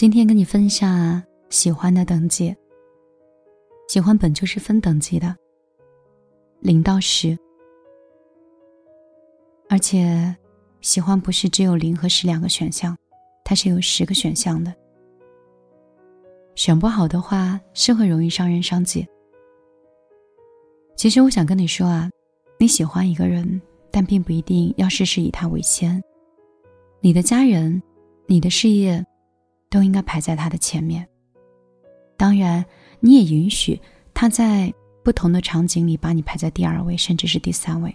今天跟你分享喜欢的等级。喜欢本就是分等级的，零到十。而且，喜欢不是只有零和十两个选项，它是有十个选项的。选不好的话，是会容易伤人伤己。其实我想跟你说啊，你喜欢一个人，但并不一定要事事以他为先。你的家人，你的事业，都应该排在他的前面。当然，你也允许他在不同的场景里把你排在第二位，甚至是第三位。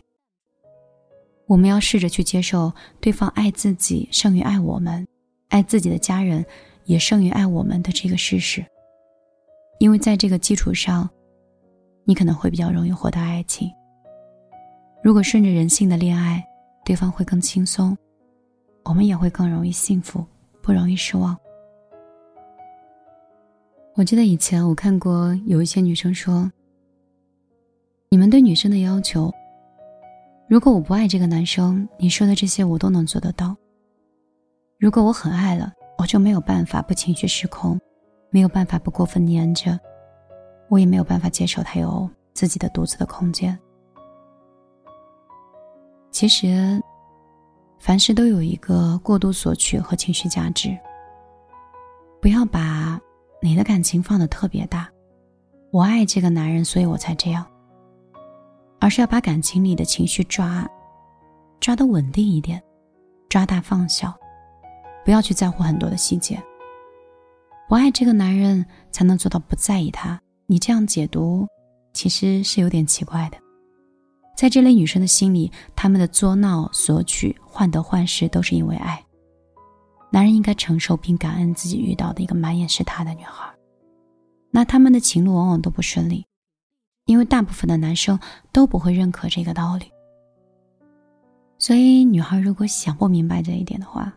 我们要试着去接受对方爱自己胜于爱我们，爱自己的家人也胜于爱我们的这个事实。因为在这个基础上，你可能会比较容易获得爱情。如果顺着人性的恋爱，对方会更轻松，我们也会更容易幸福，不容易失望。我记得以前我看过有一些女生说：“你们对女生的要求。”如果我不爱这个男生，你说的这些我都能做得到。如果我很爱了，我就没有办法不情绪失控，没有办法不过分黏着，我也没有办法接受他有自己的独自的空间。其实，凡事都有一个过度索取和情绪价值。不要把你的感情放得特别大，我爱这个男人，所以我才这样。而是要把感情里的情绪抓，抓得稳定一点，抓大放小，不要去在乎很多的细节。不爱这个男人，才能做到不在意他。你这样解读，其实是有点奇怪的。在这类女生的心里，她们的作闹、索取、患得患失，都是因为爱。男人应该承受并感恩自己遇到的一个满眼是他的女孩，那他们的情路往往都不顺利。因为大部分的男生都不会认可这个道理，所以女孩如果想不明白这一点的话，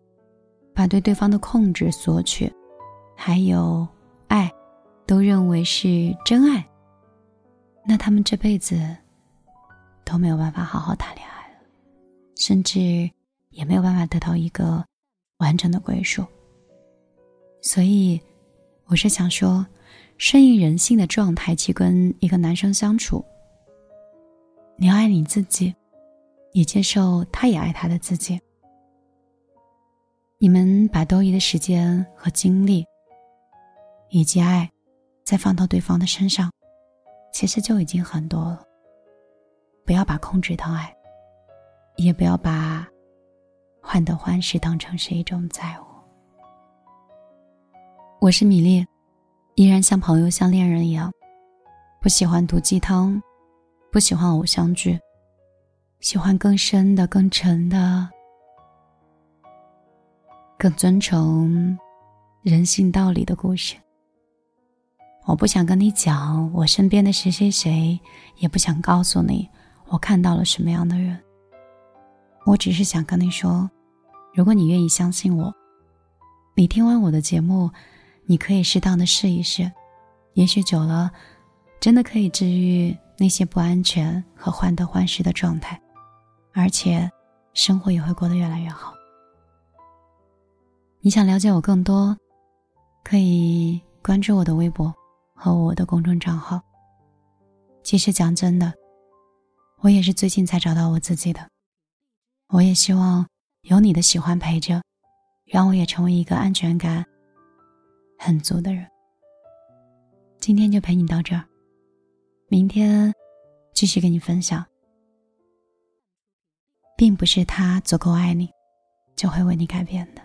把对对方的控制、索取，还有爱，都认为是真爱，那他们这辈子都没有办法好好谈恋爱了，甚至也没有办法得到一个完整的归属。所以，我是想说。顺应人性的状态去跟一个男生相处。你要爱你自己，也接受他也爱他的自己。你们把多余的时间和精力，以及爱，再放到对方的身上，其实就已经很多了。不要把控制当爱，也不要把患得患失当成是一种在乎。我是米粒。依然像朋友、像恋人一样，不喜欢毒鸡汤，不喜欢偶像剧，喜欢更深的、更沉的、更尊崇人性道理的故事。我不想跟你讲我身边的谁谁谁，也不想告诉你我看到了什么样的人。我只是想跟你说，如果你愿意相信我，你听完我的节目。你可以适当的试一试，也许久了，真的可以治愈那些不安全和患得患失的状态，而且生活也会过得越来越好。你想了解我更多，可以关注我的微博和我的公众账号。其实讲真的，我也是最近才找到我自己的。我也希望有你的喜欢陪着，让我也成为一个安全感。很足的人，今天就陪你到这儿，明天继续跟你分享。并不是他足够爱你，就会为你改变的。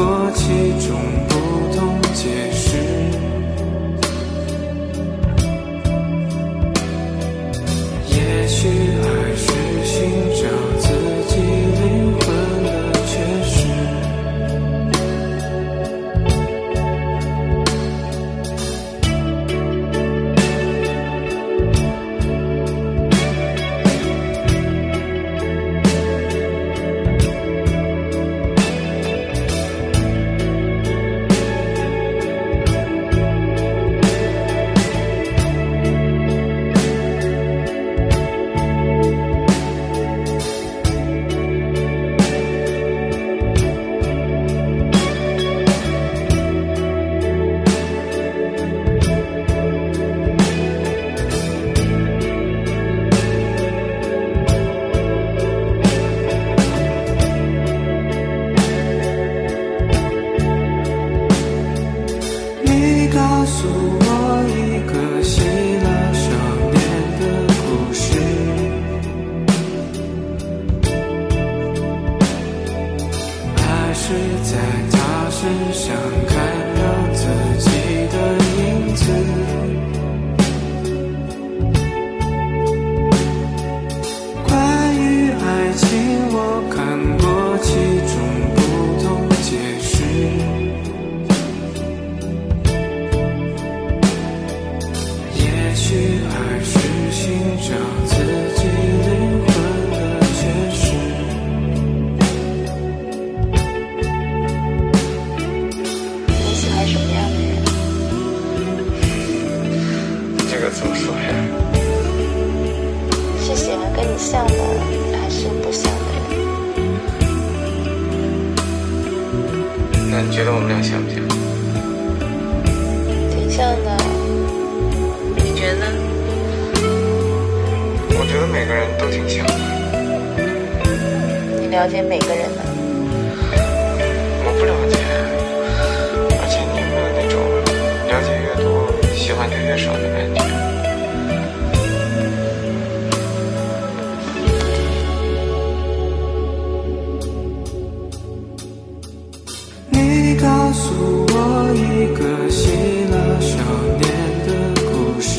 过其中那你觉得我们俩像不像？挺像的。你觉得呢？我觉得每个人都挺像的。你了解每个人吗？诉我一个希腊少年的故事，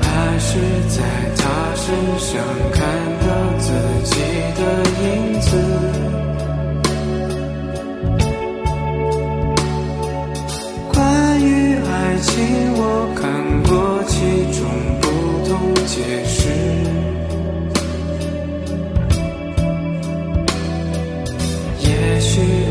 爱是在他身上。也许